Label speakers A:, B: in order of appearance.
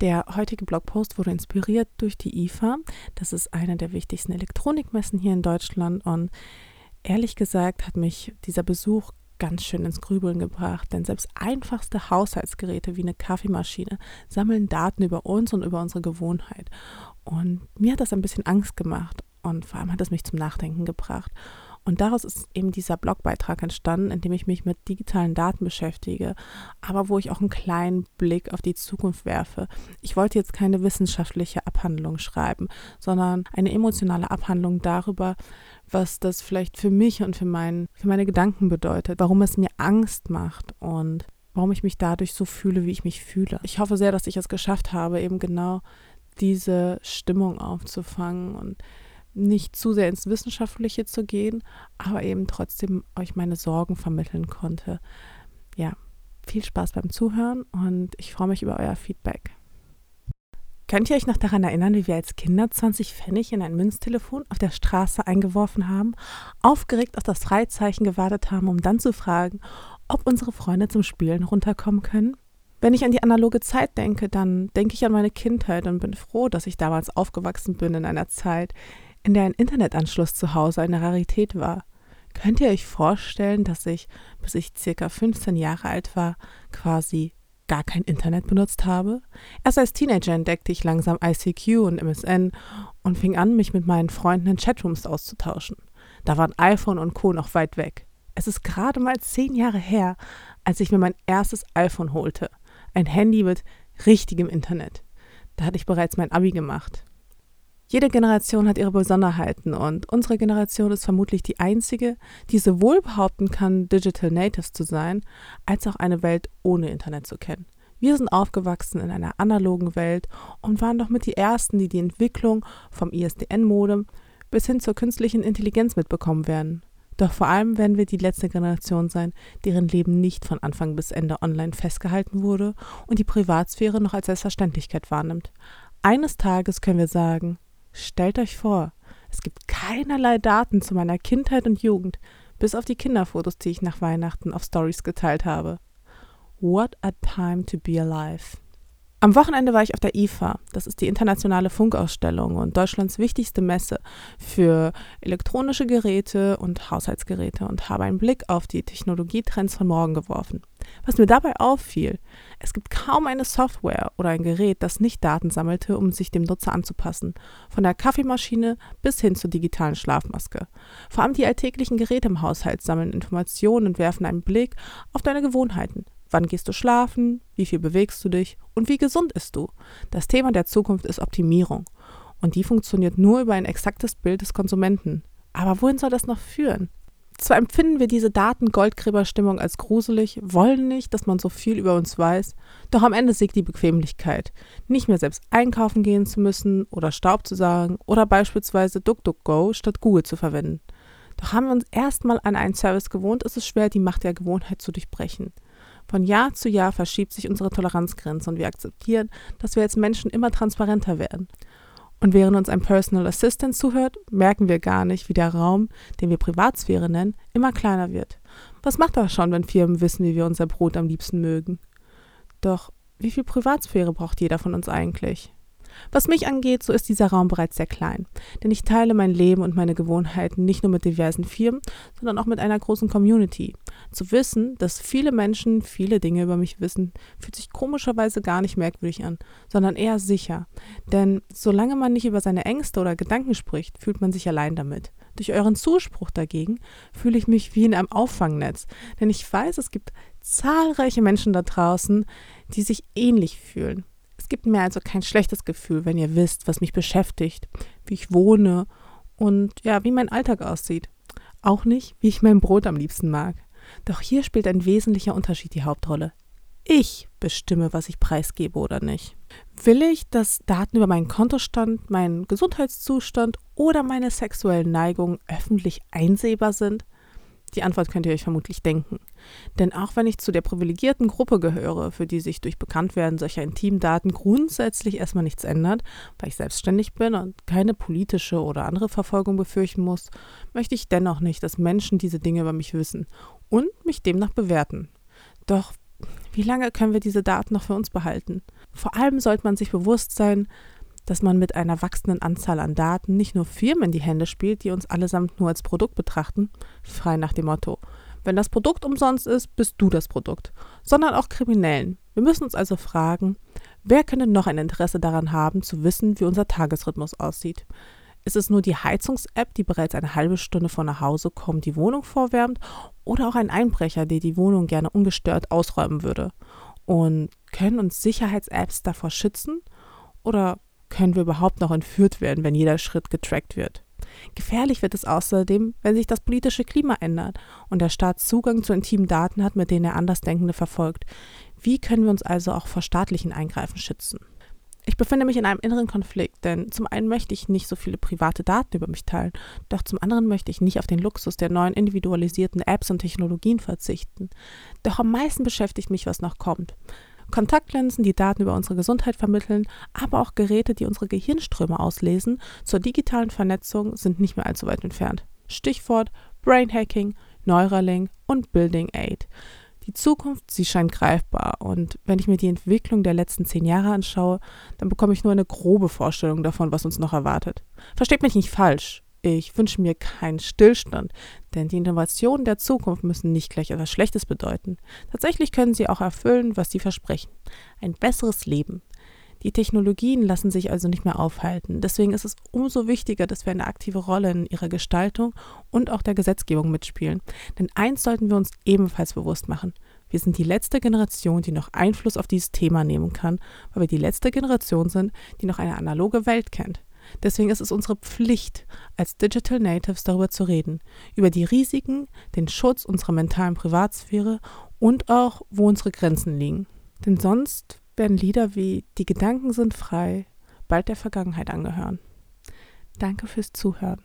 A: Der heutige Blogpost wurde inspiriert durch die IFA. Das ist eine der wichtigsten Elektronikmessen hier in Deutschland. Und ehrlich gesagt hat mich dieser Besuch ganz schön ins Grübeln gebracht, denn selbst einfachste Haushaltsgeräte wie eine Kaffeemaschine sammeln Daten über uns und über unsere Gewohnheit. Und mir hat das ein bisschen Angst gemacht und vor allem hat es mich zum Nachdenken gebracht. Und daraus ist eben dieser Blogbeitrag entstanden, in dem ich mich mit digitalen Daten beschäftige, aber wo ich auch einen kleinen Blick auf die Zukunft werfe. Ich wollte jetzt keine wissenschaftliche Abhandlung schreiben, sondern eine emotionale Abhandlung darüber, was das vielleicht für mich und für, mein, für meine Gedanken bedeutet, warum es mir Angst macht und warum ich mich dadurch so fühle, wie ich mich fühle. Ich hoffe sehr, dass ich es geschafft habe, eben genau diese Stimmung aufzufangen und nicht zu sehr ins Wissenschaftliche zu gehen, aber eben trotzdem euch meine Sorgen vermitteln konnte. Ja, viel Spaß beim Zuhören und ich freue mich über euer Feedback. Könnt ihr euch noch daran erinnern, wie wir als Kinder 20 Pfennig in ein Münztelefon auf der Straße eingeworfen haben, aufgeregt auf das Freizeichen gewartet haben, um dann zu fragen, ob unsere Freunde zum Spielen runterkommen können? Wenn ich an die analoge Zeit denke, dann denke ich an meine Kindheit und bin froh, dass ich damals aufgewachsen bin in einer Zeit, in der ein Internetanschluss zu Hause eine Rarität war. Könnt ihr euch vorstellen, dass ich, bis ich circa 15 Jahre alt war, quasi gar kein Internet benutzt habe? Erst als Teenager entdeckte ich langsam ICQ und MSN und fing an, mich mit meinen Freunden in Chatrooms auszutauschen. Da waren iPhone und Co. noch weit weg. Es ist gerade mal zehn Jahre her, als ich mir mein erstes iPhone holte. Ein Handy mit richtigem Internet. Da hatte ich bereits mein Abi gemacht. Jede Generation hat ihre Besonderheiten und unsere Generation ist vermutlich die einzige, die sowohl behaupten kann, Digital Natives zu sein, als auch eine Welt ohne Internet zu kennen. Wir sind aufgewachsen in einer analogen Welt und waren doch mit die Ersten, die die Entwicklung vom ISDN-Modem bis hin zur künstlichen Intelligenz mitbekommen werden. Doch vor allem werden wir die letzte Generation sein, deren Leben nicht von Anfang bis Ende online festgehalten wurde und die Privatsphäre noch als Selbstverständlichkeit wahrnimmt. Eines Tages können wir sagen, Stellt euch vor, es gibt keinerlei Daten zu meiner Kindheit und Jugend, bis auf die Kinderfotos, die ich nach Weihnachten auf Stories geteilt habe. What a time to be alive. Am Wochenende war ich auf der IFA. Das ist die internationale Funkausstellung und Deutschlands wichtigste Messe für elektronische Geräte und Haushaltsgeräte und habe einen Blick auf die Technologietrends von morgen geworfen. Was mir dabei auffiel, es gibt kaum eine Software oder ein Gerät, das nicht Daten sammelte, um sich dem Nutzer anzupassen. Von der Kaffeemaschine bis hin zur digitalen Schlafmaske. Vor allem die alltäglichen Geräte im Haushalt sammeln Informationen und werfen einen Blick auf deine Gewohnheiten. Wann gehst du schlafen? Wie viel bewegst du dich? Und wie gesund ist du? Das Thema der Zukunft ist Optimierung. Und die funktioniert nur über ein exaktes Bild des Konsumenten. Aber wohin soll das noch führen? Zwar empfinden wir diese Daten-Goldgräberstimmung als gruselig, wollen nicht, dass man so viel über uns weiß, doch am Ende siegt die Bequemlichkeit. Nicht mehr selbst einkaufen gehen zu müssen oder Staub zu sagen oder beispielsweise DuckDuckGo statt Google zu verwenden. Doch haben wir uns erstmal an einen Service gewohnt, ist es schwer, die Macht der Gewohnheit zu durchbrechen. Von Jahr zu Jahr verschiebt sich unsere Toleranzgrenze und wir akzeptieren, dass wir als Menschen immer transparenter werden. Und während uns ein Personal Assistant zuhört, merken wir gar nicht, wie der Raum, den wir Privatsphäre nennen, immer kleiner wird. Was macht das schon, wenn Firmen wissen, wie wir unser Brot am liebsten mögen? Doch wie viel Privatsphäre braucht jeder von uns eigentlich? Was mich angeht, so ist dieser Raum bereits sehr klein, denn ich teile mein Leben und meine Gewohnheiten nicht nur mit diversen Firmen, sondern auch mit einer großen Community. Zu wissen, dass viele Menschen viele Dinge über mich wissen, fühlt sich komischerweise gar nicht merkwürdig an, sondern eher sicher. Denn solange man nicht über seine Ängste oder Gedanken spricht, fühlt man sich allein damit. Durch euren Zuspruch dagegen fühle ich mich wie in einem Auffangnetz, denn ich weiß, es gibt zahlreiche Menschen da draußen, die sich ähnlich fühlen. Es gibt mir also kein schlechtes Gefühl, wenn ihr wisst, was mich beschäftigt, wie ich wohne und ja, wie mein Alltag aussieht. Auch nicht, wie ich mein Brot am liebsten mag. Doch hier spielt ein wesentlicher Unterschied die Hauptrolle. Ich bestimme, was ich preisgebe oder nicht. Will ich, dass Daten über meinen Kontostand, meinen Gesundheitszustand oder meine sexuellen Neigungen öffentlich einsehbar sind? Die Antwort könnt ihr euch vermutlich denken. Denn auch wenn ich zu der privilegierten Gruppe gehöre, für die sich durch Bekanntwerden solcher Intimdaten grundsätzlich erstmal nichts ändert, weil ich selbstständig bin und keine politische oder andere Verfolgung befürchten muss, möchte ich dennoch nicht, dass Menschen diese Dinge über mich wissen und mich demnach bewerten. Doch wie lange können wir diese Daten noch für uns behalten? Vor allem sollte man sich bewusst sein, dass man mit einer wachsenden Anzahl an Daten nicht nur Firmen in die Hände spielt, die uns allesamt nur als Produkt betrachten, frei nach dem Motto, wenn das Produkt umsonst ist, bist du das Produkt, sondern auch Kriminellen. Wir müssen uns also fragen, wer könnte noch ein Interesse daran haben, zu wissen, wie unser Tagesrhythmus aussieht? Ist es nur die Heizungs-App, die bereits eine halbe Stunde vor nach Hause kommt, die Wohnung vorwärmt, oder auch ein Einbrecher, der die Wohnung gerne ungestört ausräumen würde? Und können uns Sicherheits-Apps davor schützen? Oder können wir überhaupt noch entführt werden, wenn jeder Schritt getrackt wird? Gefährlich wird es außerdem, wenn sich das politische Klima ändert und der Staat Zugang zu intimen Daten hat, mit denen er Andersdenkende verfolgt. Wie können wir uns also auch vor staatlichen Eingreifen schützen? Ich befinde mich in einem inneren Konflikt, denn zum einen möchte ich nicht so viele private Daten über mich teilen, doch zum anderen möchte ich nicht auf den Luxus der neuen individualisierten Apps und Technologien verzichten. Doch am meisten beschäftigt mich, was noch kommt. Kontaktlinsen, die Daten über unsere Gesundheit vermitteln, aber auch Geräte, die unsere Gehirnströme auslesen, zur digitalen Vernetzung sind nicht mehr allzu weit entfernt. Stichwort Brain Hacking, Neuralink und Building Aid. Die Zukunft, sie scheint greifbar und wenn ich mir die Entwicklung der letzten zehn Jahre anschaue, dann bekomme ich nur eine grobe Vorstellung davon, was uns noch erwartet. Versteht mich nicht falsch, ich wünsche mir keinen Stillstand, denn die Innovationen der Zukunft müssen nicht gleich etwas Schlechtes bedeuten. Tatsächlich können sie auch erfüllen, was sie versprechen. Ein besseres Leben. Die Technologien lassen sich also nicht mehr aufhalten. Deswegen ist es umso wichtiger, dass wir eine aktive Rolle in ihrer Gestaltung und auch der Gesetzgebung mitspielen. Denn eins sollten wir uns ebenfalls bewusst machen. Wir sind die letzte Generation, die noch Einfluss auf dieses Thema nehmen kann, weil wir die letzte Generation sind, die noch eine analoge Welt kennt. Deswegen ist es unsere Pflicht, als Digital Natives darüber zu reden, über die Risiken, den Schutz unserer mentalen Privatsphäre und auch, wo unsere Grenzen liegen. Denn sonst werden Lieder wie Die Gedanken sind frei bald der Vergangenheit angehören. Danke fürs Zuhören.